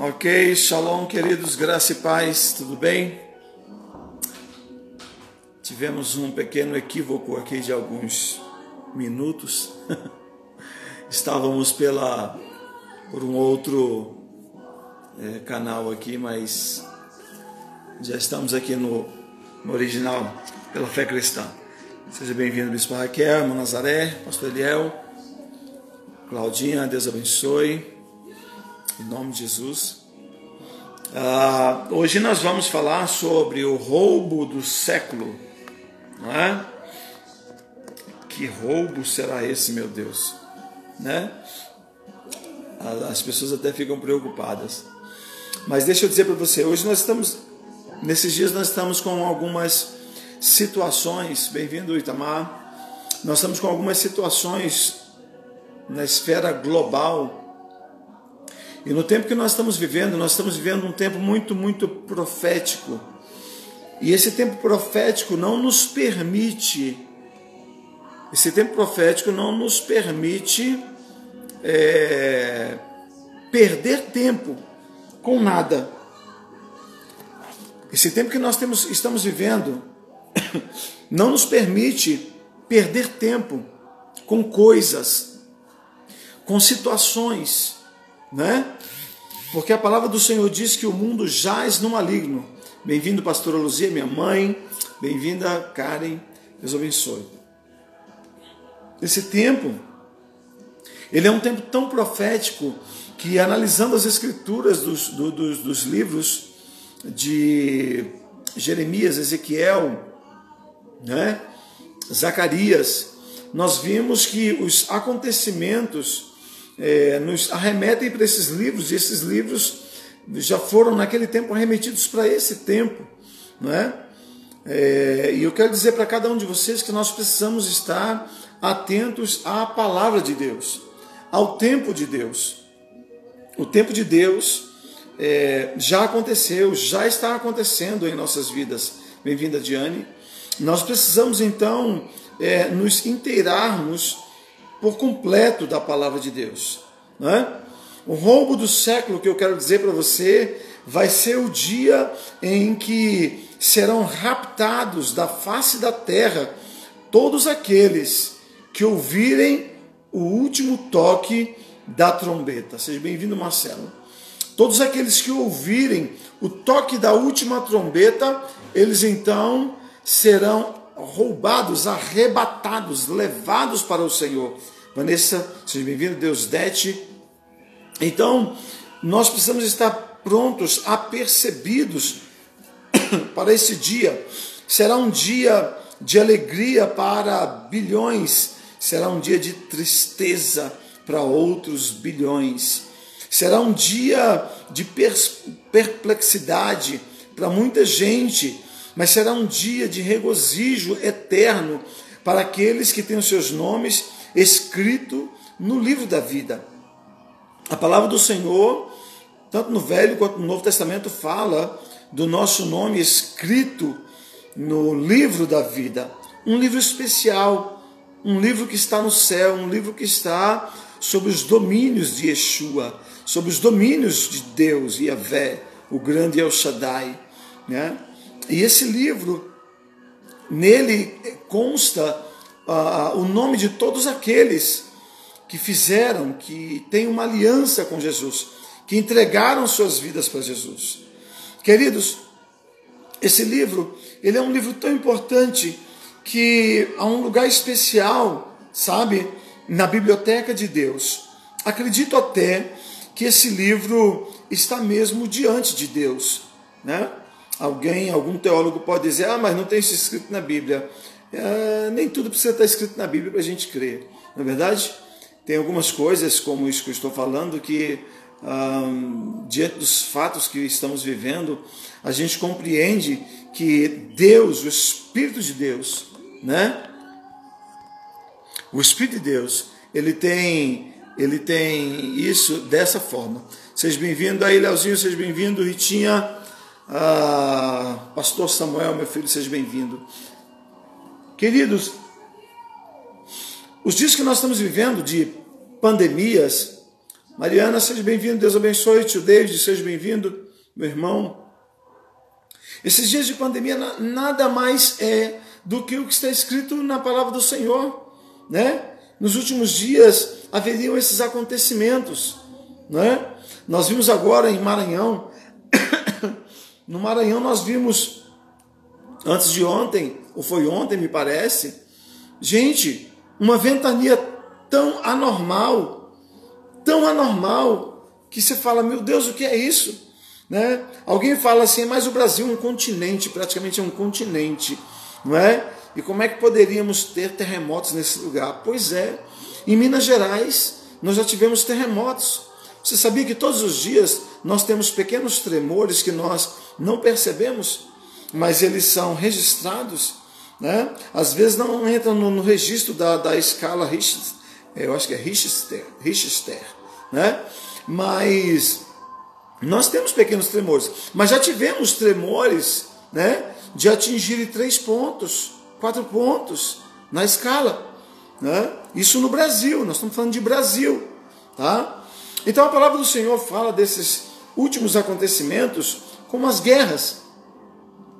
Ok, shalom, queridos, graça e paz, tudo bem? Tivemos um pequeno equívoco aqui de alguns minutos. Estávamos pela por um outro é, canal aqui, mas já estamos aqui no, no original pela fé cristã. Seja bem-vindo, Bispo Raquel, irmão Nazaré, Pastor Eliel, Claudinha, Deus abençoe. Em nome de Jesus. Ah, hoje nós vamos falar sobre o roubo do século. Não é? Que roubo será esse, meu Deus? Né? As pessoas até ficam preocupadas. Mas deixa eu dizer para você, hoje nós estamos, nesses dias nós estamos com algumas situações, bem-vindo Itamar, nós estamos com algumas situações na esfera global e no tempo que nós estamos vivendo, nós estamos vivendo um tempo muito, muito profético. E esse tempo profético não nos permite, esse tempo profético não nos permite é, perder tempo com nada. Esse tempo que nós temos, estamos vivendo não nos permite perder tempo com coisas, com situações né? Porque a palavra do Senhor diz que o mundo jaz no maligno. Bem-vindo, pastora Luzia, minha mãe. Bem-vinda, Karen. Deus abençoe. Esse tempo, ele é um tempo tão profético que, analisando as escrituras dos, do, dos, dos livros de Jeremias, Ezequiel, né? Zacarias, nós vimos que os acontecimentos é, nos arremetem para esses livros, e esses livros já foram naquele tempo remetidos para esse tempo, não é? é e eu quero dizer para cada um de vocês que nós precisamos estar atentos à palavra de Deus, ao tempo de Deus. O tempo de Deus é, já aconteceu, já está acontecendo em nossas vidas. Bem-vinda, Diane. Nós precisamos então é, nos inteirarmos por completo da palavra de Deus. Né? O roubo do século que eu quero dizer para você vai ser o dia em que serão raptados da face da terra todos aqueles que ouvirem o último toque da trombeta. Seja bem-vindo, Marcelo. Todos aqueles que ouvirem o toque da última trombeta, eles então serão roubados, arrebatados, levados para o Senhor. Vanessa, seja bem-vindo, Deus Dete. Então, nós precisamos estar prontos, apercebidos para esse dia. Será um dia de alegria para bilhões, será um dia de tristeza para outros bilhões. Será um dia de perplexidade para muita gente, mas será um dia de regozijo eterno para aqueles que têm os seus nomes escritos no livro da vida. A palavra do Senhor, tanto no Velho quanto no Novo Testamento, fala do nosso nome escrito no livro da vida. Um livro especial, um livro que está no céu, um livro que está sobre os domínios de Yeshua, sobre os domínios de Deus, Yahvé, o grande El Shaddai. Né? E esse livro, nele consta uh, o nome de todos aqueles que fizeram, que têm uma aliança com Jesus, que entregaram suas vidas para Jesus. Queridos, esse livro, ele é um livro tão importante que há um lugar especial, sabe, na biblioteca de Deus. Acredito até que esse livro está mesmo diante de Deus, né? Alguém, algum teólogo pode dizer, ah, mas não tem isso escrito na Bíblia. É, nem tudo precisa estar escrito na Bíblia para a gente crer, não é verdade? Tem algumas coisas, como isso que eu estou falando, que diante dos fatos que estamos vivendo, a gente compreende que Deus, o Espírito de Deus, né? O Espírito de Deus, ele tem, ele tem isso dessa forma. Seja bem-vindo aí, Leozinho, seja bem-vindo, Ritinha, ah, Pastor Samuel, meu filho, seja bem-vindo. Queridos, os dias que nós estamos vivendo de pandemias, Mariana, seja bem-vindo, Deus abençoe. Tio David, seja bem-vindo, meu irmão. Esses dias de pandemia nada mais é do que o que está escrito na palavra do Senhor, né? Nos últimos dias haveriam esses acontecimentos, né? Nós vimos agora em Maranhão, no Maranhão nós vimos antes de ontem, ou foi ontem, me parece, gente, uma ventania tão anormal, tão anormal, que você fala, meu Deus, o que é isso? Né? Alguém fala assim, mas o Brasil é um continente, praticamente é um continente, não é? E como é que poderíamos ter terremotos nesse lugar? Pois é, em Minas Gerais nós já tivemos terremotos. Você sabia que todos os dias nós temos pequenos tremores que nós não percebemos, mas eles são registrados, né? Às vezes não entram no, no registro da, da escala Richter, eu acho que é Richter, Richter, né? Mas nós temos pequenos tremores, mas já tivemos tremores né, de atingir três pontos, quatro pontos na escala. Né? Isso no Brasil, nós estamos falando de Brasil. Tá? Então a palavra do Senhor fala desses últimos acontecimentos como as guerras.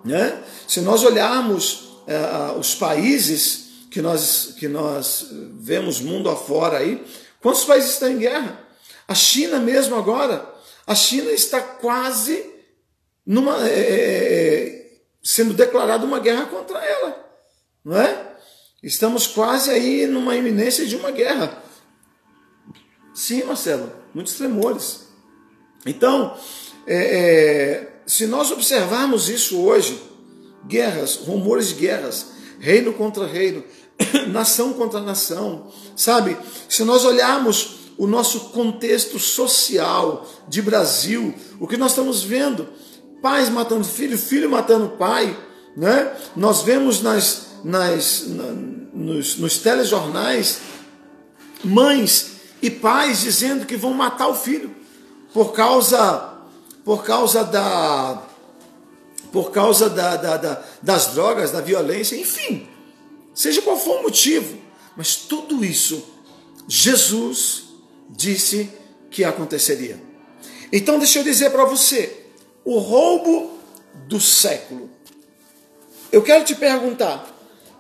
Né? Se nós olharmos é, os países que nós, que nós vemos mundo afora aí, quantos países estão em guerra? A China mesmo agora a China está quase numa, é, sendo declarada uma guerra contra ela, não é? Estamos quase aí numa iminência de uma guerra. Sim, Marcelo, muitos tremores. Então, é, é, se nós observarmos isso hoje, guerras, rumores de guerras, reino contra reino, nação contra nação, sabe? Se nós olharmos o nosso contexto social de Brasil, o que nós estamos vendo, pais matando filho, filho matando pai, né? Nós vemos nas, nas, na, nos, nos telejornais mães e pais dizendo que vão matar o filho por causa por causa da por causa da, da, da, das drogas, da violência, enfim, seja qual for o motivo, mas tudo isso Jesus disse que aconteceria. Então, deixa eu dizer para você: o roubo do século. Eu quero te perguntar: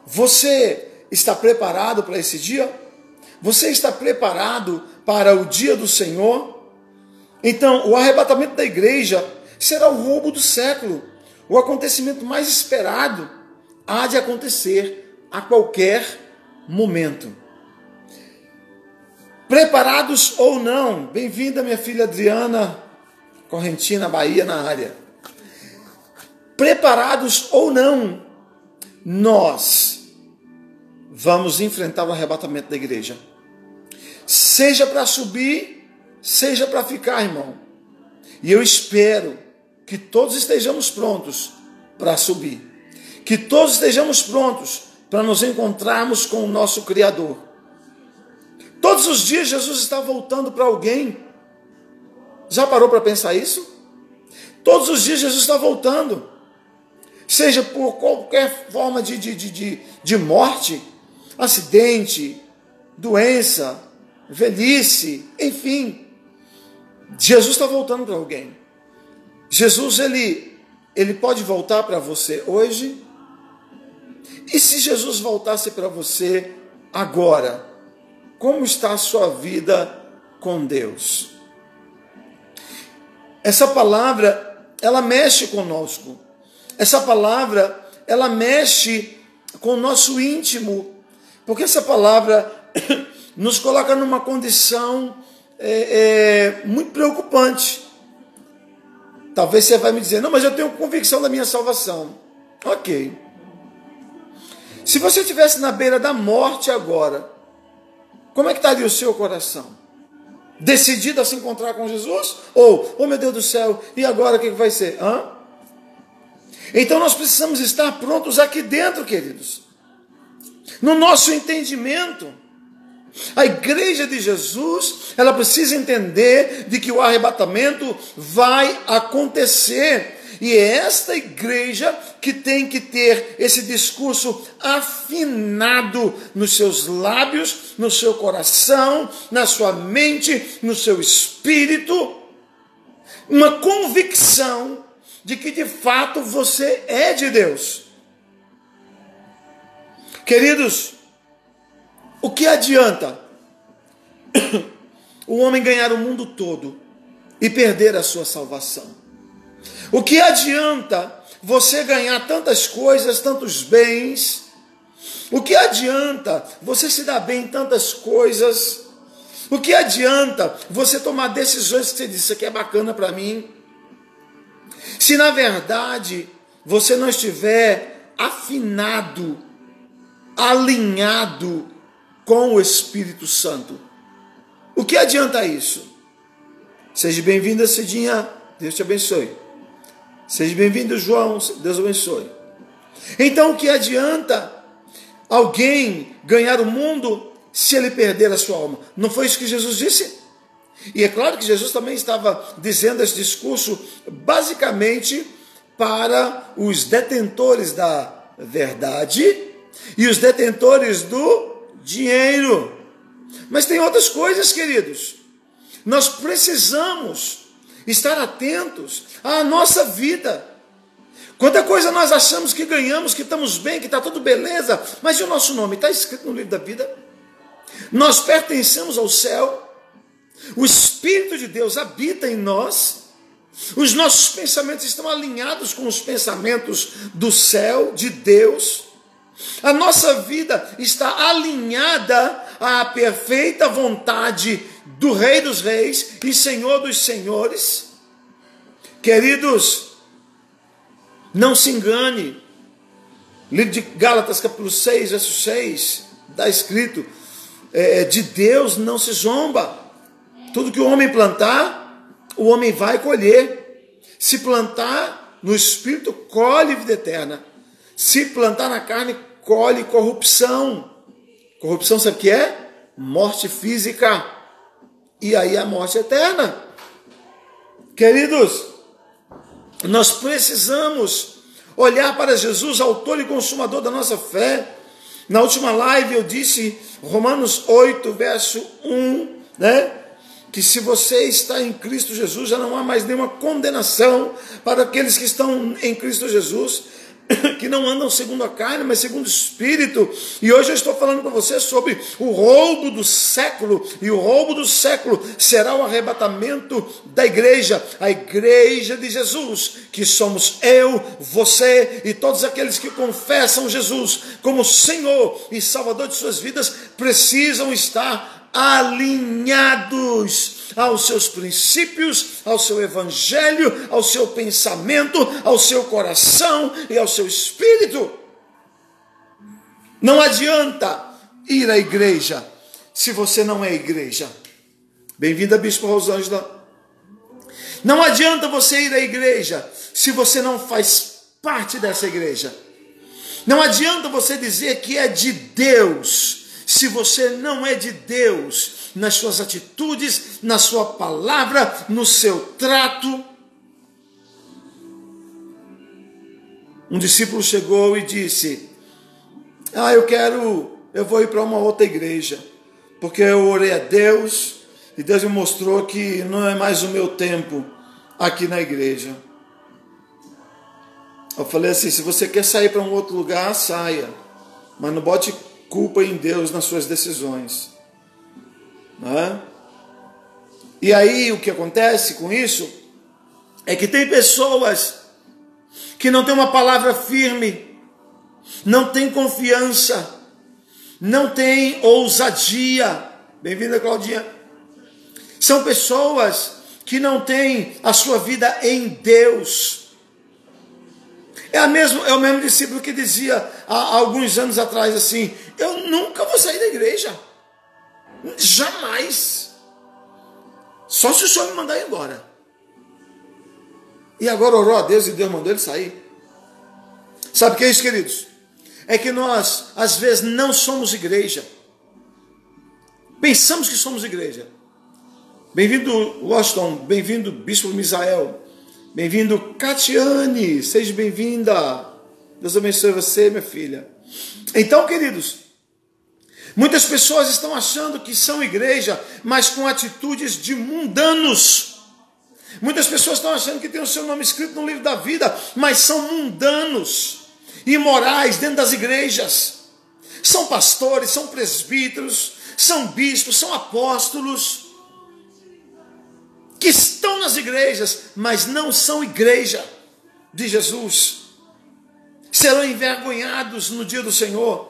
você está preparado para esse dia? Você está preparado para o dia do Senhor? Então, o arrebatamento da igreja será o roubo do século. O acontecimento mais esperado há de acontecer a qualquer momento. Preparados ou não, bem-vinda minha filha Adriana Correntina, Bahia, na área. Preparados ou não, nós vamos enfrentar o arrebatamento da igreja. Seja para subir, seja para ficar, irmão. E eu espero que todos estejamos prontos para subir. Que todos estejamos prontos para nos encontrarmos com o nosso Criador. Todos os dias Jesus está voltando para alguém. Já parou para pensar isso? Todos os dias Jesus está voltando. Seja por qualquer forma de, de, de, de morte, acidente, doença, velhice, enfim. Jesus está voltando para alguém. Jesus, ele, ele pode voltar para você hoje? E se Jesus voltasse para você agora? Como está a sua vida com Deus? Essa palavra, ela mexe conosco. Essa palavra, ela mexe com o nosso íntimo. Porque essa palavra nos coloca numa condição é, é, muito preocupante. Talvez você vai me dizer, não, mas eu tenho convicção da minha salvação. Ok. Se você estivesse na beira da morte agora, como é que estaria o seu coração? Decidido a se encontrar com Jesus? Ou, oh meu Deus do céu, e agora o que vai ser? Hã? Então nós precisamos estar prontos aqui dentro, queridos. No nosso entendimento. A igreja de Jesus, ela precisa entender de que o arrebatamento vai acontecer E é esta igreja que tem que ter esse discurso afinado nos seus lábios, no seu coração, na sua mente, no seu espírito, uma convicção de que de fato você é de Deus. Queridos, o que adianta o homem ganhar o mundo todo e perder a sua salvação? O que adianta você ganhar tantas coisas, tantos bens? O que adianta você se dar bem em tantas coisas? O que adianta você tomar decisões que você diz, isso aqui é bacana para mim? Se na verdade você não estiver afinado, alinhado com o Espírito Santo, o que adianta isso? Seja bem-vinda, Cidinha, Deus te abençoe. Seja bem-vindo, João, Deus abençoe. Então, o que adianta alguém ganhar o mundo se ele perder a sua alma? Não foi isso que Jesus disse? E é claro que Jesus também estava dizendo esse discurso basicamente para os detentores da verdade e os detentores do dinheiro. Mas tem outras coisas, queridos. Nós precisamos estar atentos à nossa vida. Quanta coisa nós achamos que ganhamos, que estamos bem, que está tudo beleza, mas e o nosso nome? Está escrito no livro da vida? Nós pertencemos ao céu, o Espírito de Deus habita em nós, os nossos pensamentos estão alinhados com os pensamentos do céu, de Deus. A nossa vida está alinhada à perfeita vontade do Rei dos Reis e Senhor dos Senhores. Queridos, não se engane. Livro de Gálatas, capítulo 6, verso 6, está escrito: é, de Deus não se zomba. Tudo que o homem plantar, o homem vai colher. Se plantar no espírito, colhe vida eterna. Se plantar na carne, colhe corrupção. Corrupção sabe o que é? Morte física. E aí a morte eterna. Queridos, nós precisamos olhar para Jesus, autor e consumador da nossa fé. Na última live eu disse, Romanos 8, verso 1, né? que se você está em Cristo Jesus, já não há mais nenhuma condenação para aqueles que estão em Cristo Jesus, que não andam segundo a carne, mas segundo o Espírito. E hoje eu estou falando para você sobre o roubo do século, e o roubo do século será o arrebatamento da igreja, a igreja de Jesus, que somos eu, você e todos aqueles que confessam Jesus como Senhor e Salvador de suas vidas, precisam estar alinhados aos seus princípios, ao seu evangelho, ao seu pensamento, ao seu coração e ao seu espírito. Não adianta ir à igreja se você não é igreja. Bem-vinda, Bispo Rosângela. Não adianta você ir à igreja se você não faz parte dessa igreja. Não adianta você dizer que é de Deus se você não é de Deus, nas suas atitudes, na sua palavra, no seu trato. Um discípulo chegou e disse: Ah, eu quero, eu vou ir para uma outra igreja, porque eu orei a Deus e Deus me mostrou que não é mais o meu tempo aqui na igreja. Eu falei assim: se você quer sair para um outro lugar, saia, mas não bote culpa em Deus nas suas decisões. Né? E aí o que acontece com isso é que tem pessoas que não têm uma palavra firme, não têm confiança, não têm ousadia. Bem-vinda, Claudinha. São pessoas que não têm a sua vida em Deus. É, a mesmo, é o mesmo discípulo que dizia há alguns anos atrás assim: Eu nunca vou sair da igreja. Jamais. Só se o Senhor me mandar embora. E agora orou a Deus e Deus mandou ele sair. Sabe o que é isso, queridos? É que nós, às vezes, não somos igreja. Pensamos que somos igreja. Bem-vindo, Washington. Bem-vindo, Bispo Misael. Bem-vindo, Catiane. Seja bem-vinda. Deus abençoe você, minha filha. Então, queridos, muitas pessoas estão achando que são igreja, mas com atitudes de mundanos. Muitas pessoas estão achando que tem o seu nome escrito no livro da vida, mas são mundanos, imorais dentro das igrejas. São pastores, são presbíteros, são bispos, são apóstolos, que estão nas igrejas, mas não são igreja de Jesus. Serão envergonhados no dia do Senhor.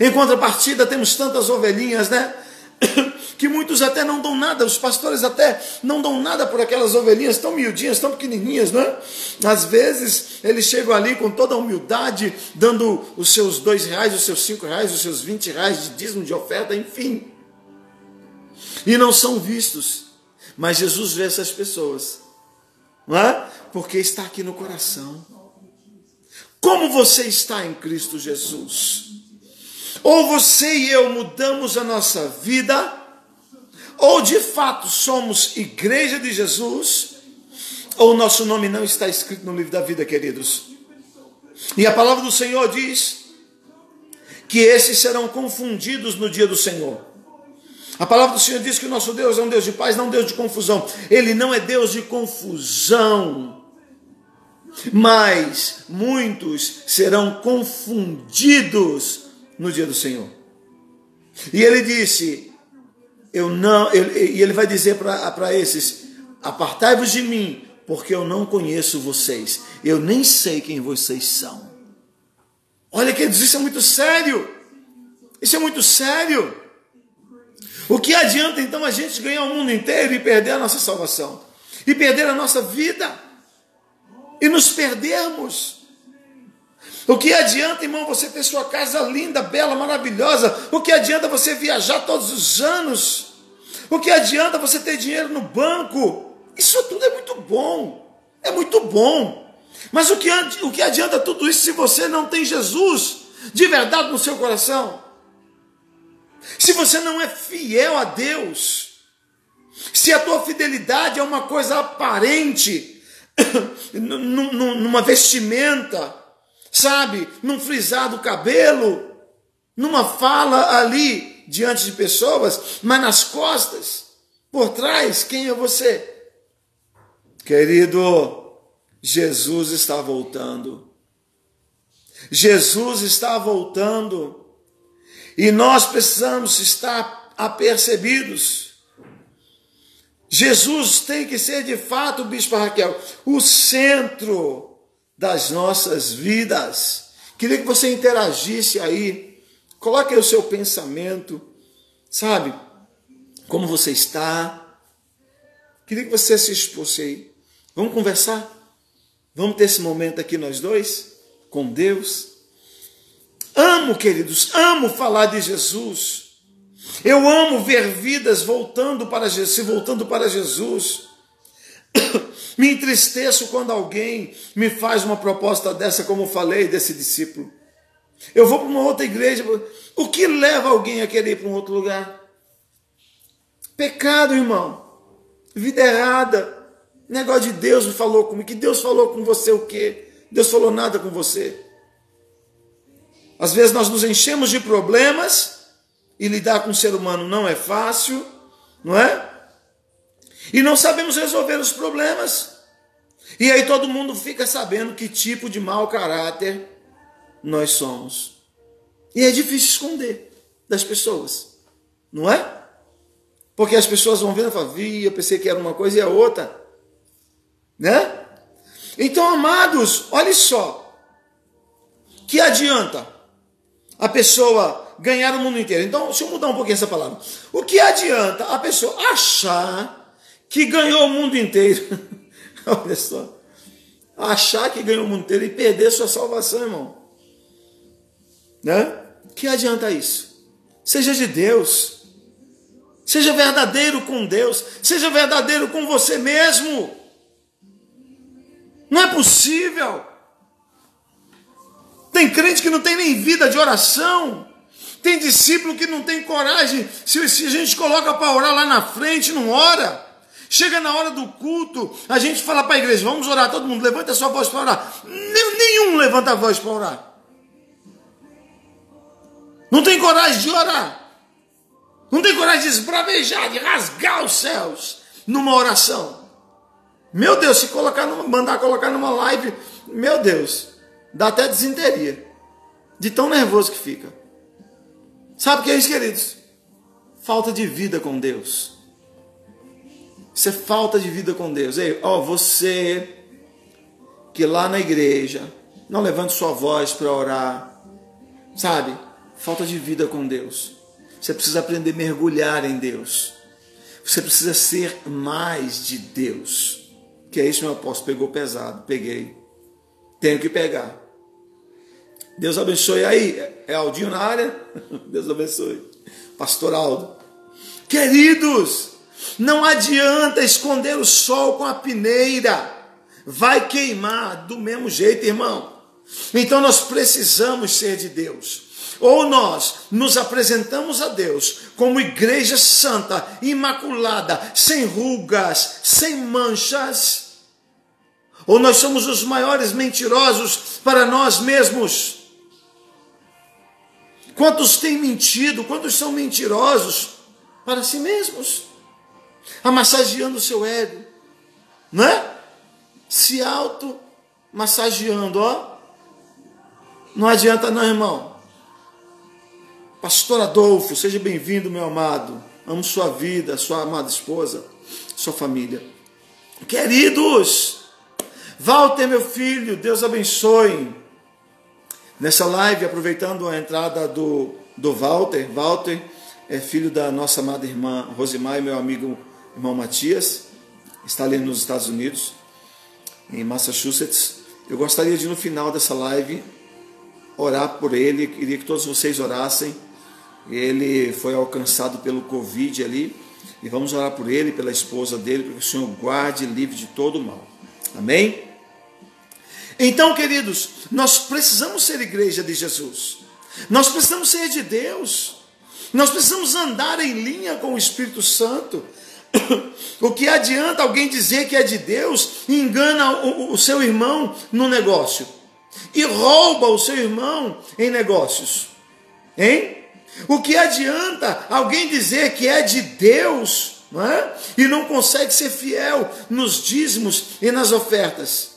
Em contrapartida, temos tantas ovelhinhas, né? que muitos até não dão nada, os pastores até não dão nada por aquelas ovelhinhas tão miudinhas, tão pequenininhas, né? Às vezes eles chegam ali com toda a humildade, dando os seus dois reais, os seus cinco reais, os seus vinte reais de dízimo, de oferta, enfim. E não são vistos. Mas Jesus vê essas pessoas, não é? Porque está aqui no coração. Como você está em Cristo Jesus? Ou você e eu mudamos a nossa vida, ou de fato somos igreja de Jesus, ou nosso nome não está escrito no livro da vida, queridos. E a palavra do Senhor diz que esses serão confundidos no dia do Senhor. A palavra do Senhor diz que o nosso Deus é um Deus de paz, não um Deus de confusão. Ele não é Deus de confusão. Mas muitos serão confundidos no dia do Senhor. E ele disse: eu não, ele, e ele vai dizer para esses: apartai-vos de mim, porque eu não conheço vocês, eu nem sei quem vocês são. Olha, queridos, isso é muito sério. Isso é muito sério. O que adianta então a gente ganhar o mundo inteiro e perder a nossa salvação? E perder a nossa vida? E nos perdermos? O que adianta, irmão, você ter sua casa linda, bela, maravilhosa? O que adianta você viajar todos os anos? O que adianta você ter dinheiro no banco? Isso tudo é muito bom. É muito bom. Mas o que, o que adianta tudo isso se você não tem Jesus de verdade no seu coração? Se você não é fiel a Deus? Se a tua fidelidade é uma coisa aparente, numa vestimenta, sabe, num frisar do cabelo, numa fala ali diante de pessoas, mas nas costas, por trás, quem é você? Querido, Jesus está voltando. Jesus está voltando. E nós precisamos estar apercebidos. Jesus tem que ser de fato, Bispo Raquel, o centro das nossas vidas. Queria que você interagisse aí, coloque aí o seu pensamento, sabe? Como você está? Queria que você se expôsse aí. Vamos conversar? Vamos ter esse momento aqui nós dois, com Deus. Amo, queridos, amo falar de Jesus. Eu amo ver vidas voltando para Jesus, se voltando para Jesus. Me entristeço quando alguém me faz uma proposta dessa, como falei desse discípulo. Eu vou para uma outra igreja. O que leva alguém a querer ir para um outro lugar? Pecado, irmão. Vida errada. Negócio de Deus falou comigo. Que Deus falou com você o quê? Deus falou nada com você. Às vezes nós nos enchemos de problemas e lidar com o ser humano não é fácil, não é? E não sabemos resolver os problemas. E aí todo mundo fica sabendo que tipo de mau caráter nós somos. E é difícil esconder das pessoas, não é? Porque as pessoas vão vendo e falam, vi, eu pensei que era uma coisa e a outra. Né? Então, amados, olha só. Que adianta a pessoa ganhar o mundo inteiro? Então, deixa eu mudar um pouquinho essa palavra. O que adianta a pessoa achar que ganhou o mundo inteiro. Olha só. Achar que ganhou o mundo inteiro e perder sua salvação, irmão. Né? Que adianta isso? Seja de Deus. Seja verdadeiro com Deus. Seja verdadeiro com você mesmo. Não é possível. Tem crente que não tem nem vida de oração. Tem discípulo que não tem coragem. Se, se a gente coloca para orar lá na frente, não ora. Chega na hora do culto, a gente fala para a igreja: vamos orar, todo mundo levanta a sua voz para orar. Nenhum levanta a voz para orar. Não tem coragem de orar. Não tem coragem de esbravejar, de rasgar os céus numa oração. Meu Deus, se colocar numa, mandar colocar numa live, meu Deus, dá até desinteria. De tão nervoso que fica. Sabe o que é isso, queridos? Falta de vida com Deus. Isso é falta de vida com Deus. Ei, ó, você que lá na igreja não levante sua voz para orar, sabe? Falta de vida com Deus. Você precisa aprender a mergulhar em Deus. Você precisa ser mais de Deus. Que é isso, meu apóstolo. Pegou pesado. Peguei. Tenho que pegar. Deus abençoe aí. É Aldinho na área? Deus abençoe. Pastor Aldo. Queridos, não adianta esconder o sol com a peneira. Vai queimar do mesmo jeito, irmão. Então nós precisamos ser de Deus. Ou nós nos apresentamos a Deus como igreja santa, imaculada, sem rugas, sem manchas, ou nós somos os maiores mentirosos para nós mesmos. Quantos têm mentido? Quantos são mentirosos para si mesmos? Amassageando o seu ego, não é? Se auto massageando, ó. Não adianta não, irmão. Pastor Adolfo, seja bem-vindo, meu amado. Amo sua vida, sua amada esposa, sua família. Queridos, Walter, meu filho, Deus abençoe. Nessa live, aproveitando a entrada do, do Walter, Walter é filho da nossa amada irmã Rosimar e meu amigo irmão Matias, está ali nos Estados Unidos, em Massachusetts. Eu gostaria de, no final dessa live, orar por ele, queria que todos vocês orassem. Ele foi alcançado pelo Covid ali, e vamos orar por ele, pela esposa dele, para que o Senhor guarde livre de todo o mal. Amém? Então, queridos, nós precisamos ser igreja de Jesus. Nós precisamos ser de Deus. Nós precisamos andar em linha com o Espírito Santo. O que adianta alguém dizer que é de Deus e engana o, o seu irmão no negócio e rouba o seu irmão em negócios? Hein? O que adianta alguém dizer que é de Deus não é? e não consegue ser fiel nos dízimos e nas ofertas?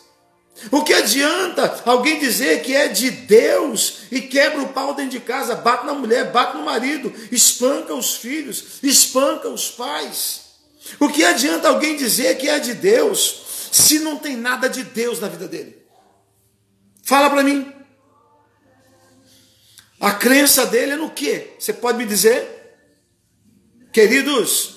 O que adianta alguém dizer que é de Deus e quebra o pau dentro de casa, bate na mulher, bate no marido, espanca os filhos, espanca os pais? O que adianta alguém dizer que é de Deus se não tem nada de Deus na vida dele? Fala para mim. A crença dele é no que? Você pode me dizer? Queridos,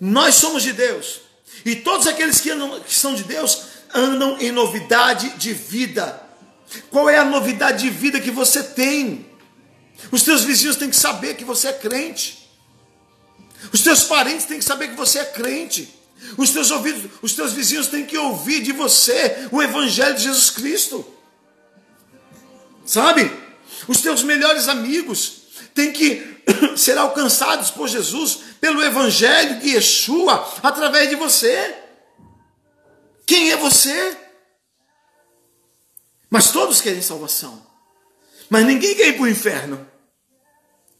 nós somos de Deus. E todos aqueles que, andam, que são de Deus andam em novidade de vida. Qual é a novidade de vida que você tem? Os teus vizinhos têm que saber que você é crente. Os teus parentes têm que saber que você é crente. Os teus ouvidos, os teus vizinhos têm que ouvir de você o evangelho de Jesus Cristo. Sabe? Os teus melhores amigos têm que ser alcançados por Jesus pelo evangelho de Yeshua através de você. Quem é você? Mas todos querem salvação. Mas ninguém quer ir para o inferno.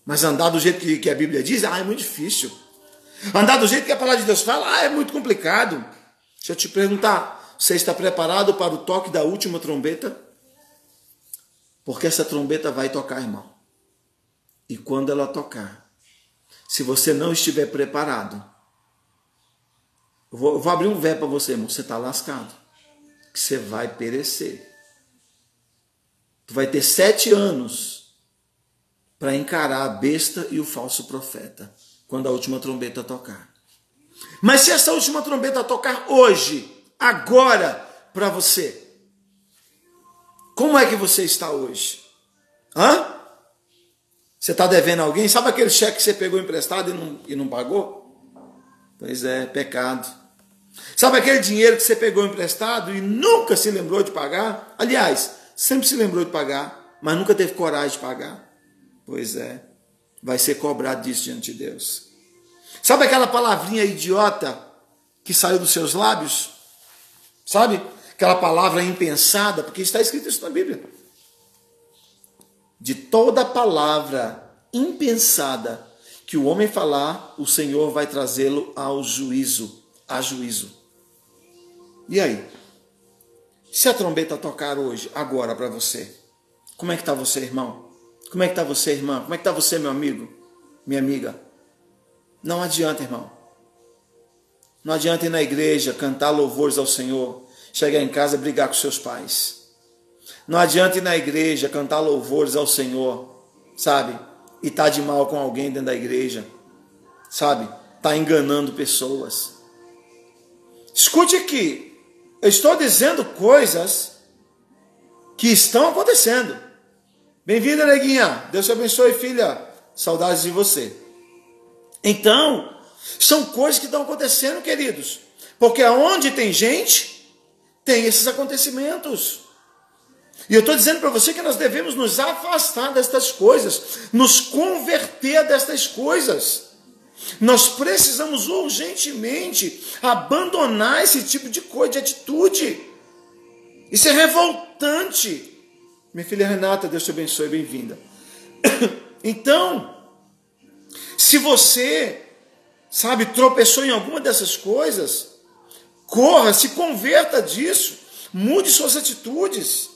Mas andar do jeito que, que a Bíblia diz, ah, é muito difícil. Andar do jeito que a palavra de Deus fala, ah, é muito complicado. Deixa eu te perguntar, você está preparado para o toque da última trombeta? Porque essa trombeta vai tocar, irmão. E quando ela tocar, se você não estiver preparado, eu vou, eu vou abrir um véu para você, irmão. Você está lascado. Que você vai perecer. Tu vai ter sete anos para encarar a besta e o falso profeta quando a última trombeta tocar. Mas se essa última trombeta tocar hoje, agora, para você, como é que você está hoje? Hã? Você está devendo alguém? Sabe aquele cheque que você pegou emprestado e não, e não pagou? Pois é, pecado. Sabe aquele dinheiro que você pegou emprestado e nunca se lembrou de pagar? Aliás, sempre se lembrou de pagar, mas nunca teve coragem de pagar? Pois é, vai ser cobrado disso diante de Deus. Sabe aquela palavrinha idiota que saiu dos seus lábios? Sabe? Aquela palavra impensada, porque está escrito isso na Bíblia. De toda palavra impensada que o homem falar, o Senhor vai trazê-lo ao juízo, a juízo. E aí? Se a trombeta tocar hoje, agora para você, como é que está você, irmão? Como é que está você, irmã? Como é que está você, meu amigo? Minha amiga? Não adianta, irmão. Não adianta ir na igreja, cantar louvores ao Senhor, chegar em casa brigar com seus pais. Não adianta ir na igreja, cantar louvores ao Senhor, sabe? E estar tá de mal com alguém dentro da igreja, sabe? Tá enganando pessoas. Escute aqui, eu estou dizendo coisas que estão acontecendo. Bem-vinda, neguinha. Deus te abençoe, filha. Saudades de você. Então, são coisas que estão acontecendo, queridos. Porque aonde tem gente, tem esses acontecimentos. E eu estou dizendo para você que nós devemos nos afastar destas coisas, nos converter destas coisas. Nós precisamos urgentemente abandonar esse tipo de coisa, de atitude. Isso é revoltante. Minha filha Renata, Deus te abençoe, bem-vinda. Então, se você, sabe, tropeçou em alguma dessas coisas, corra, se converta disso, mude suas atitudes,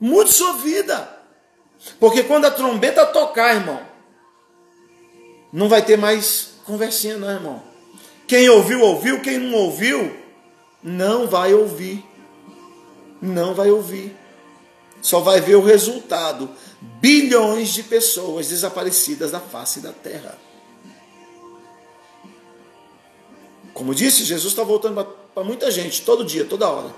mude sua vida. Porque quando a trombeta tocar, irmão, não vai ter mais conversinha, não, irmão. Quem ouviu, ouviu, quem não ouviu, não vai ouvir. Não vai ouvir. Só vai ver o resultado bilhões de pessoas desaparecidas da face da terra. Como disse, Jesus está voltando para muita gente, todo dia, toda hora.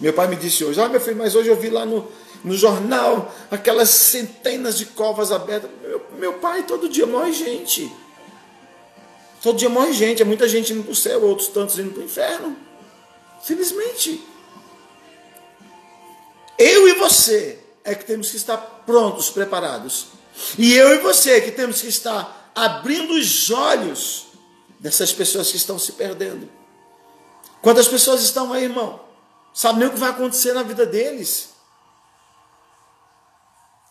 Meu pai me disse hoje, ah, meu filho, mas hoje eu vi lá no, no jornal aquelas centenas de covas abertas. Meu, meu pai, todo dia morre gente. Todo dia morre gente, é muita gente indo para o céu, outros tantos indo para o inferno. Simplesmente. Eu e você é que temos que estar prontos, preparados. E eu e você que temos que estar abrindo os olhos dessas pessoas que estão se perdendo. Quantas pessoas estão aí, irmão? Sabe nem o que vai acontecer na vida deles.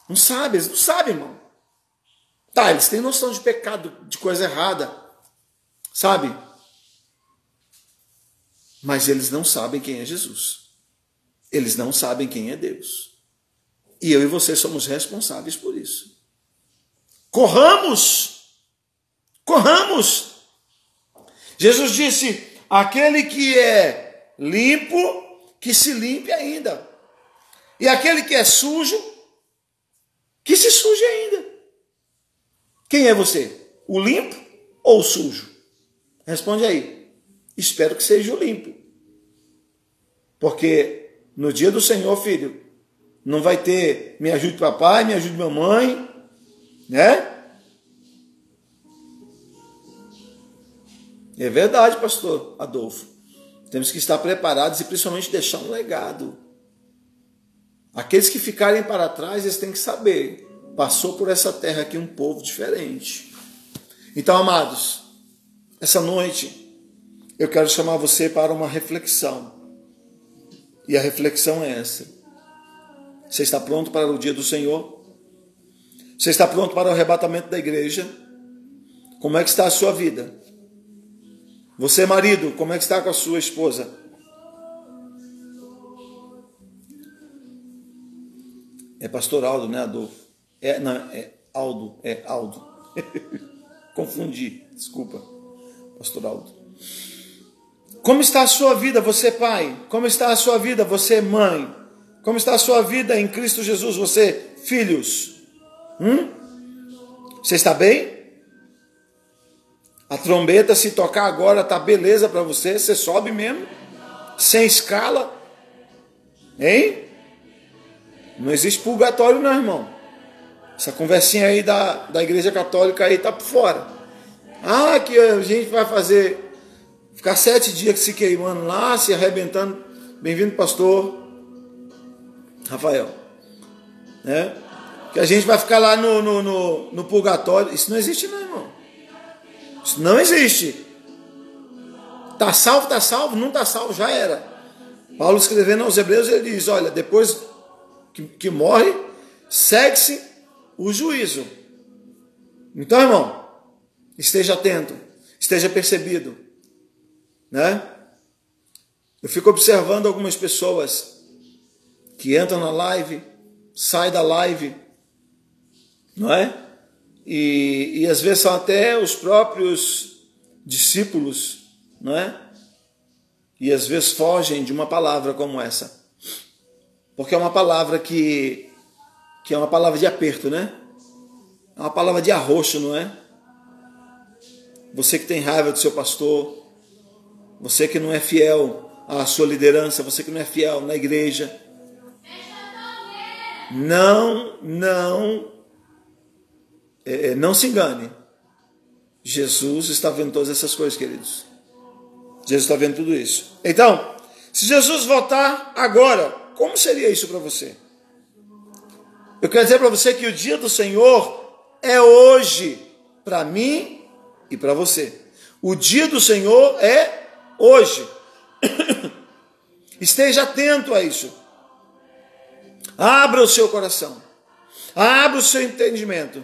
Não sabe, eles não sabem, irmão. Tá, eles têm noção de pecado, de coisa errada. Sabe? Mas eles não sabem quem é Jesus. Eles não sabem quem é Deus. E eu e você somos responsáveis por isso. Corramos! Corramos! Jesus disse: aquele que é limpo, que se limpe ainda. E aquele que é sujo, que se suje ainda. Quem é você? O limpo ou o sujo? Responde aí. Espero que seja o limpo. Porque no dia do Senhor, filho, não vai ter me ajude papai, me ajude mamãe, né? É verdade, pastor Adolfo. Temos que estar preparados e principalmente deixar um legado. Aqueles que ficarem para trás, eles têm que saber. Passou por essa terra aqui um povo diferente. Então, amados, essa noite eu quero chamar você para uma reflexão. E a reflexão é essa. Você está pronto para o dia do Senhor? Você está pronto para o arrebatamento da igreja? Como é que está a sua vida? Você, marido, como é que está com a sua esposa? É pastor Aldo, né, Adolfo? É, não, é Aldo, é Aldo. Confundi, desculpa. Pastor Aldo. Como está a sua vida, você pai? Como está a sua vida, você mãe? Como está a sua vida em Cristo Jesus, você, filhos? Hum? Você está bem? A trombeta, se tocar agora, tá beleza para você? Você sobe mesmo? Sem escala? Hein? Não existe purgatório, não, irmão. Essa conversinha aí da, da igreja católica aí tá por fora. Ah, que a gente vai fazer, ficar sete dias se queimando lá, se arrebentando. Bem-vindo, pastor. Rafael. Né? Que a gente vai ficar lá no, no, no, no purgatório. Isso não existe, não, irmão. Isso não existe. Tá salvo, tá salvo, não tá salvo, já era. Paulo escrevendo aos Hebreus, ele diz: olha, depois que, que morre, segue-se o juízo. Então, irmão, esteja atento, esteja percebido, né? Eu fico observando algumas pessoas que entram na live, saem da live, não é? E, e às vezes são até os próprios discípulos, não é? E às vezes fogem de uma palavra como essa. Porque é uma palavra que, que é uma palavra de aperto, né? É uma palavra de arroxo, não é? Você que tem raiva do seu pastor, você que não é fiel à sua liderança, você que não é fiel na igreja. Não, não, é, é não se engane. Jesus está vendo todas essas coisas, queridos. Jesus está vendo tudo isso. Então, se Jesus voltar agora, como seria isso para você? Eu quero dizer para você que o dia do Senhor é hoje, para mim e para você. O dia do Senhor é hoje. Esteja atento a isso. Abra o seu coração. Abra o seu entendimento.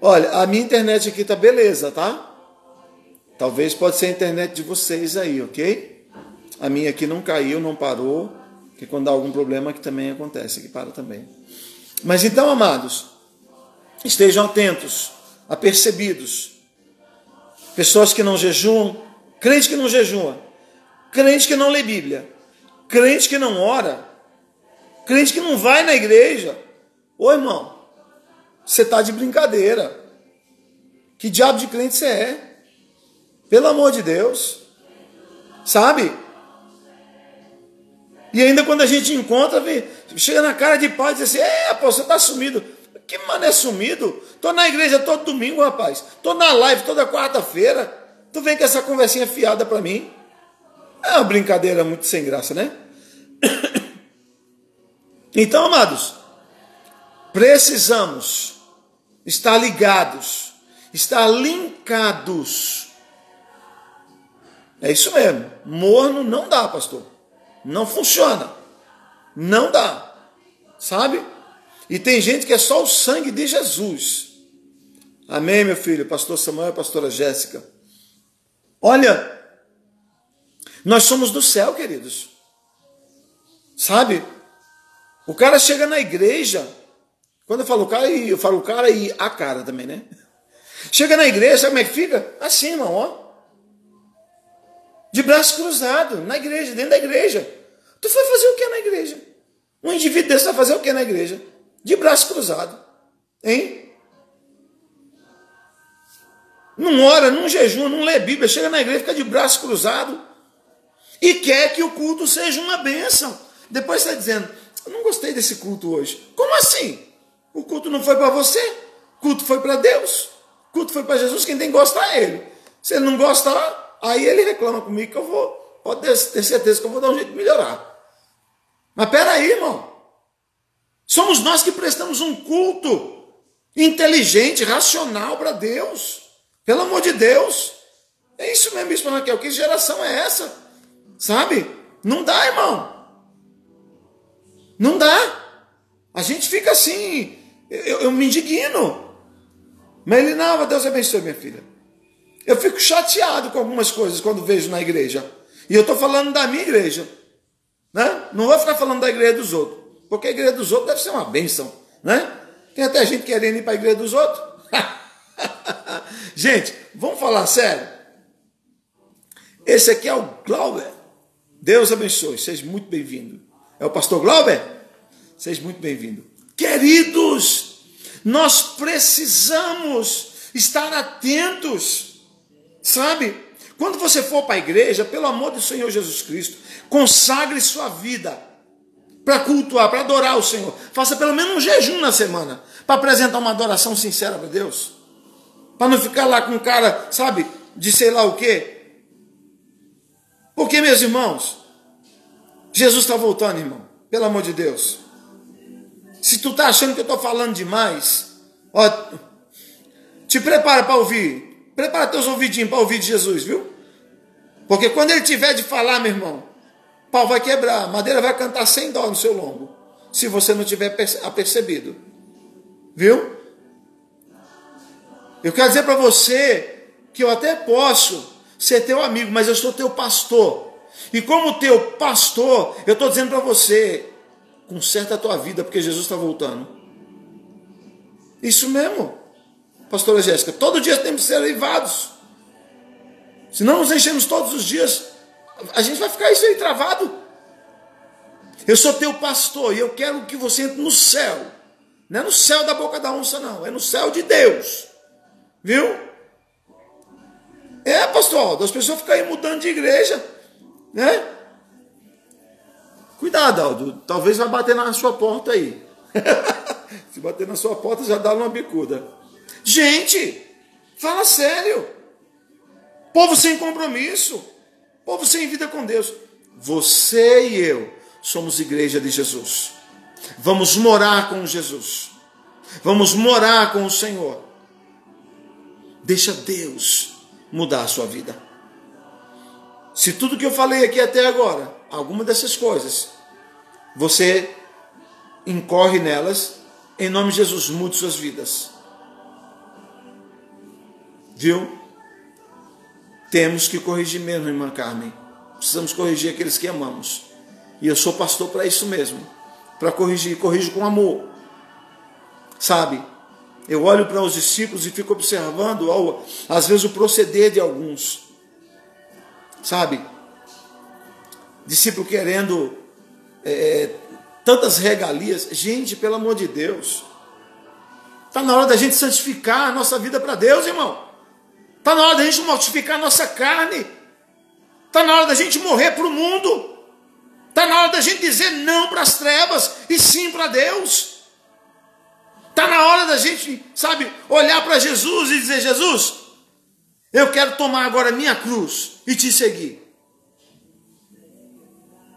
Olha, a minha internet aqui tá beleza, tá? Talvez pode ser a internet de vocês aí, ok? A minha aqui não caiu, não parou, que quando dá algum problema que também acontece, que para também. Mas então, amados, estejam atentos, apercebidos. Pessoas que não jejuam, crente que não jejua, crente que não lê Bíblia, crente que não ora, crente que não vai na igreja. Ô irmão, você está de brincadeira. Que diabo de crente você é? Pelo amor de Deus. Sabe? E ainda quando a gente encontra, chega na cara de pau e diz assim: É, pô, você está sumido. Que mané sumido? Tô na igreja todo domingo, rapaz. Tô na live toda quarta-feira. Tu vem com essa conversinha fiada para mim. É uma brincadeira muito sem graça, né? Então, amados, precisamos estar ligados, estar linkados é isso mesmo. Morno não dá, pastor. Não funciona. Não dá. Sabe? E tem gente que é só o sangue de Jesus. Amém, meu filho, pastor Samuel e pastora Jéssica. Olha, nós somos do céu, queridos. Sabe? O cara chega na igreja. Quando eu falo cara, eu falo cara e a cara também, né? Chega na igreja, sabe como é que fica? Assim, irmão, ó de braço cruzado, na igreja, dentro da igreja. Tu foi fazer o que na igreja? Um indivíduo desse vai fazer o que na igreja? De braço cruzado. Hein? Não ora, não jejum, não lê Bíblia, chega na igreja, fica de braço cruzado e quer que o culto seja uma bênção. Depois está dizendo, não gostei desse culto hoje. Como assim? O culto não foi para você, o culto foi para Deus, o culto foi para Jesus, quem tem que gostar é Ele. Se ele não gostar, Aí ele reclama comigo que eu vou, pode ter certeza que eu vou dar um jeito de melhorar. Mas peraí, irmão. Somos nós que prestamos um culto inteligente, racional para Deus. Pelo amor de Deus. É isso mesmo, Bispo Raquel. Que geração é essa? Sabe? Não dá, irmão. Não dá. A gente fica assim. Eu, eu me indigno. Mas ele, não, Deus abençoe, minha filha. Eu fico chateado com algumas coisas quando vejo na igreja. E eu estou falando da minha igreja. Né? Não vou ficar falando da igreja dos outros. Porque a igreja dos outros deve ser uma bênção. Né? Tem até gente querendo ir para a igreja dos outros. gente, vamos falar sério. Esse aqui é o Glauber. Deus abençoe. Seja muito bem-vindo. É o pastor Glauber? Seja muito bem-vindo. Queridos, nós precisamos estar atentos Sabe? Quando você for para a igreja, pelo amor do Senhor Jesus Cristo, consagre sua vida para cultuar, para adorar o Senhor. Faça pelo menos um jejum na semana para apresentar uma adoração sincera para Deus. Para não ficar lá com um cara, sabe, de sei lá o quê. Porque, meus irmãos, Jesus está voltando, irmão. Pelo amor de Deus. Se tu está achando que eu estou falando demais, ó, te prepara para ouvir Prepara teus ouvidinhos para ouvir de Jesus, viu? Porque quando ele tiver de falar, meu irmão, pau vai quebrar, madeira vai cantar sem dó no seu lombo, se você não tiver apercebido. Viu? Eu quero dizer para você que eu até posso ser teu amigo, mas eu sou teu pastor. E como teu pastor, eu estou dizendo para você, conserta a tua vida, porque Jesus está voltando. Isso mesmo, pastora Jéssica. Todo dia temos que ser levados. Se não nos enchemos todos os dias, a gente vai ficar isso aí travado. Eu sou teu pastor e eu quero que você entre no céu. Não é no céu da boca da onça, não. É no céu de Deus. Viu? É, pastor, as pessoas ficam aí mudando de igreja. Né? Cuidado, Aldo. Talvez vai bater na sua porta aí. Se bater na sua porta, já dá uma bicuda. Gente, fala sério. Povo sem compromisso. Povo sem vida com Deus. Você e eu somos igreja de Jesus. Vamos morar com Jesus. Vamos morar com o Senhor. Deixa Deus mudar a sua vida. Se tudo que eu falei aqui até agora, alguma dessas coisas, você incorre nelas, em nome de Jesus, mude suas vidas. Viu? Temos que corrigir mesmo, irmã Carmen. Precisamos corrigir aqueles que amamos. E eu sou pastor para isso mesmo. Para corrigir, corrijo com amor. Sabe? Eu olho para os discípulos e fico observando, às vezes, o proceder de alguns. Sabe? Discípulo querendo é, tantas regalias. Gente, pelo amor de Deus. Está na hora da gente santificar a nossa vida para Deus, irmão. Está na hora da gente mortificar a nossa carne. Está na hora da gente morrer para o mundo. Está na hora da gente dizer não para as trevas e sim para Deus. Está na hora da gente, sabe, olhar para Jesus e dizer: Jesus, eu quero tomar agora minha cruz e te seguir.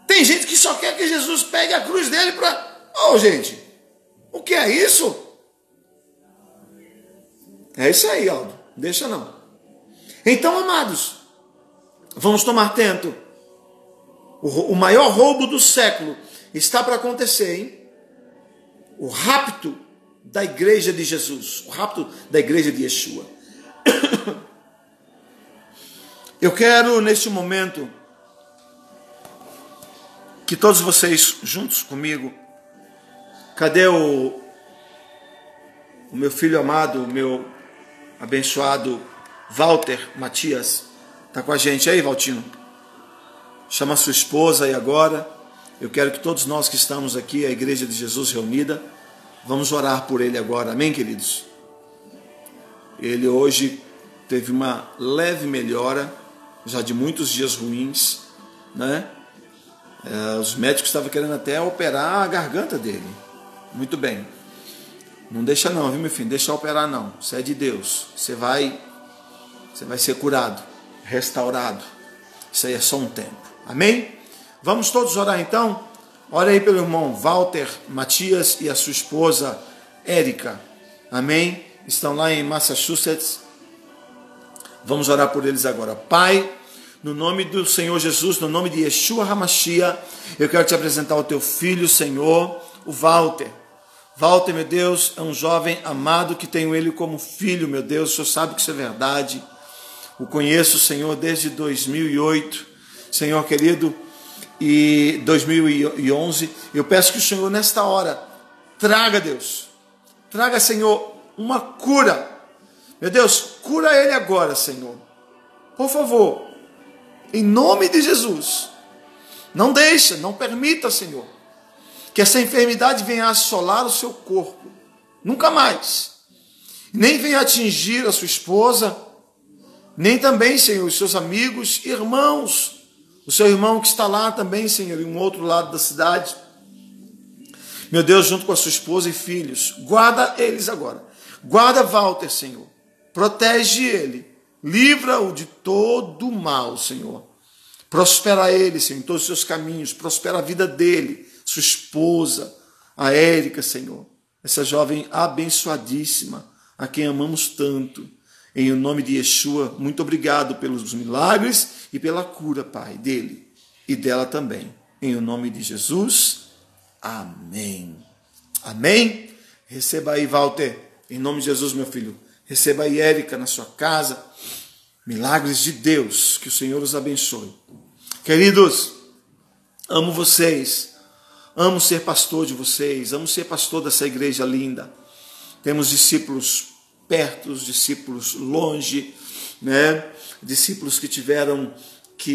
Tem gente que só quer que Jesus pegue a cruz dele para. Oh, gente, o que é isso? É isso aí, Aldo. Deixa não. Então, amados, vamos tomar tento. O, o maior roubo do século está para acontecer, hein? O rapto da igreja de Jesus, o rapto da igreja de Yeshua. Eu quero, neste momento, que todos vocês, juntos comigo, cadê o, o meu filho amado, o meu abençoado Walter Matias? Está com a gente aí, Valtino? Chama sua esposa aí agora. Eu quero que todos nós que estamos aqui, a Igreja de Jesus reunida, Vamos orar por ele agora, amém, queridos? Ele hoje teve uma leve melhora, já de muitos dias ruins, né? É, os médicos estavam querendo até operar a garganta dele. Muito bem. Não deixa não, viu, meu filho? Deixa operar não. Você é de Deus. Você vai, você vai ser curado, restaurado. Isso aí é só um tempo. Amém? Vamos todos orar então? Ora aí pelo irmão Walter Matias e a sua esposa Érica. Amém? Estão lá em Massachusetts. Vamos orar por eles agora. Pai, no nome do Senhor Jesus, no nome de Yeshua Hamashia, eu quero te apresentar o teu filho, Senhor, o Walter. Walter, meu Deus, é um jovem amado que tenho ele como filho, meu Deus. O Senhor sabe que isso é verdade. O conheço, Senhor, desde 2008. Senhor querido, e 2011. Eu peço que o Senhor, nesta hora, traga, Deus, traga, Senhor, uma cura. Meu Deus, cura ele agora, Senhor. Por favor, em nome de Jesus. Não deixa, não permita, Senhor, que essa enfermidade venha assolar o seu corpo. Nunca mais. Nem venha atingir a sua esposa, nem também, Senhor, os seus amigos, irmãos o seu irmão que está lá também, Senhor, em um outro lado da cidade. Meu Deus, junto com a sua esposa e filhos, guarda eles agora. Guarda Walter, Senhor. Protege ele. Livra-o de todo mal, Senhor. Prospera ele, Senhor, em todos os seus caminhos. Prospera a vida dele, sua esposa, a Érica, Senhor. Essa jovem abençoadíssima, a quem amamos tanto. Em nome de Yeshua, muito obrigado pelos milagres e pela cura, Pai, dele e dela também. Em nome de Jesus, amém. Amém? Receba aí, Walter, em nome de Jesus, meu filho. Receba aí, Érica, na sua casa. Milagres de Deus, que o Senhor os abençoe. Queridos, amo vocês. Amo ser pastor de vocês, amo ser pastor dessa igreja linda. Temos discípulos perto, discípulos longe, né? Discípulos que tiveram que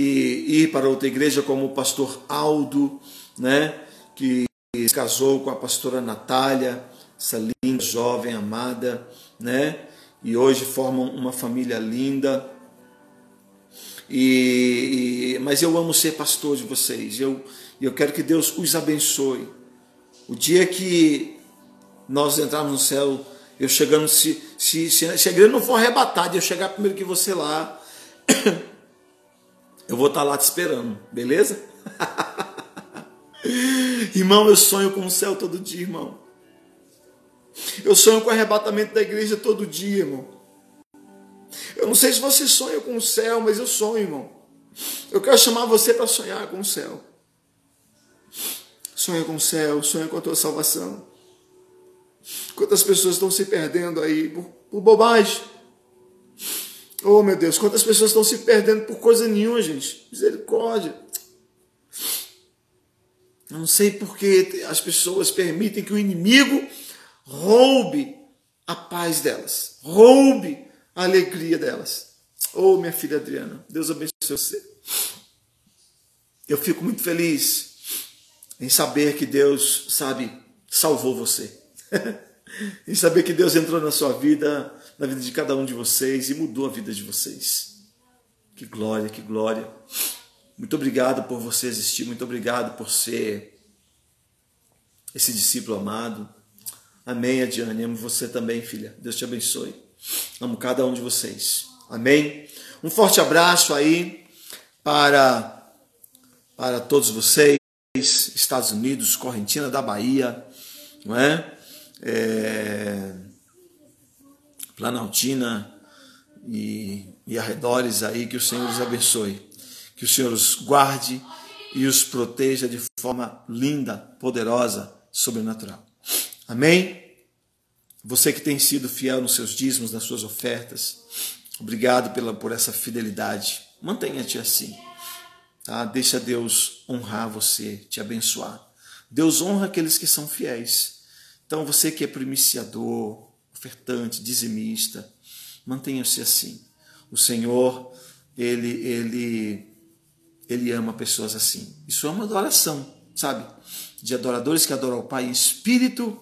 ir para outra igreja, como o pastor Aldo, né? Que se casou com a pastora Natália, essa linda, jovem, amada, né? E hoje formam uma família linda. E, e, mas eu amo ser pastor de vocês. Eu eu quero que Deus os abençoe. O dia que nós entrarmos no céu, eu chegando, se, se, se, se a igreja não for arrebatada e eu chegar primeiro que você lá, eu vou estar lá te esperando, beleza? irmão, eu sonho com o céu todo dia, irmão. Eu sonho com o arrebatamento da igreja todo dia, irmão. Eu não sei se você sonha com o céu, mas eu sonho, irmão. Eu quero chamar você para sonhar com o céu. Sonha com o céu, sonha com a tua salvação. Quantas pessoas estão se perdendo aí por, por bobagem? Oh, meu Deus, quantas pessoas estão se perdendo por coisa nenhuma, gente? Misericórdia. Eu não sei por que as pessoas permitem que o inimigo roube a paz delas, roube a alegria delas. Oh, minha filha Adriana, Deus abençoe você. Eu fico muito feliz em saber que Deus, sabe, salvou você. em saber que Deus entrou na sua vida, na vida de cada um de vocês e mudou a vida de vocês. Que glória, que glória. Muito obrigado por você existir, muito obrigado por ser esse discípulo amado. Amém, Adiane. Amo você também, filha. Deus te abençoe. Amo cada um de vocês. Amém. Um forte abraço aí para para todos vocês. Estados Unidos, Correntina da Bahia, não é? É Planaltina e, e arredores aí, que o Senhor os abençoe, que o Senhor os guarde e os proteja de forma linda, poderosa, sobrenatural. Amém? Você que tem sido fiel nos seus dízimos, nas suas ofertas, obrigado pela, por essa fidelidade. Mantenha-te assim. Tá? Deixa Deus honrar você, te abençoar. Deus honra aqueles que são fiéis. Então, você que é primiciador, ofertante, dizimista, mantenha-se assim. O Senhor, ele, ele, ele ama pessoas assim. Isso é uma adoração, sabe? De adoradores que adoram o Pai em espírito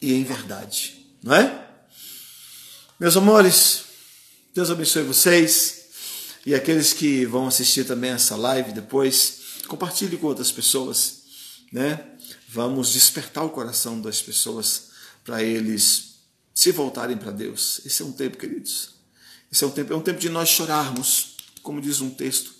e em verdade, não é? Meus amores, Deus abençoe vocês. E aqueles que vão assistir também essa live depois, compartilhe com outras pessoas, né? Vamos despertar o coração das pessoas para eles se voltarem para Deus. Esse é um tempo, queridos. Esse é um tempo, é um tempo de nós chorarmos, como diz um texto.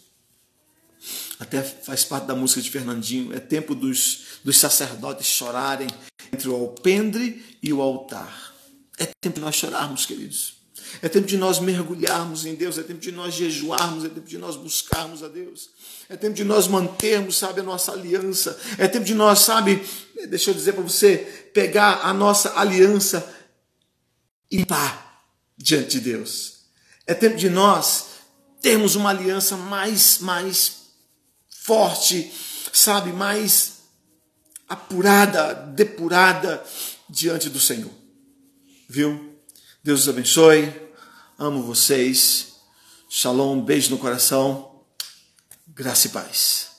Até faz parte da música de Fernandinho. É tempo dos, dos sacerdotes chorarem entre o alpendre e o altar. É tempo de nós chorarmos, queridos. É tempo de nós mergulharmos em Deus, é tempo de nós jejuarmos, é tempo de nós buscarmos a Deus. É tempo de nós mantermos, sabe, a nossa aliança. É tempo de nós, sabe, deixa eu dizer para você, pegar a nossa aliança e limpar diante de Deus. É tempo de nós termos uma aliança mais, mais forte, sabe, mais apurada, depurada diante do Senhor. Viu? Deus os abençoe. Amo vocês. Shalom, beijo no coração. Graça e paz.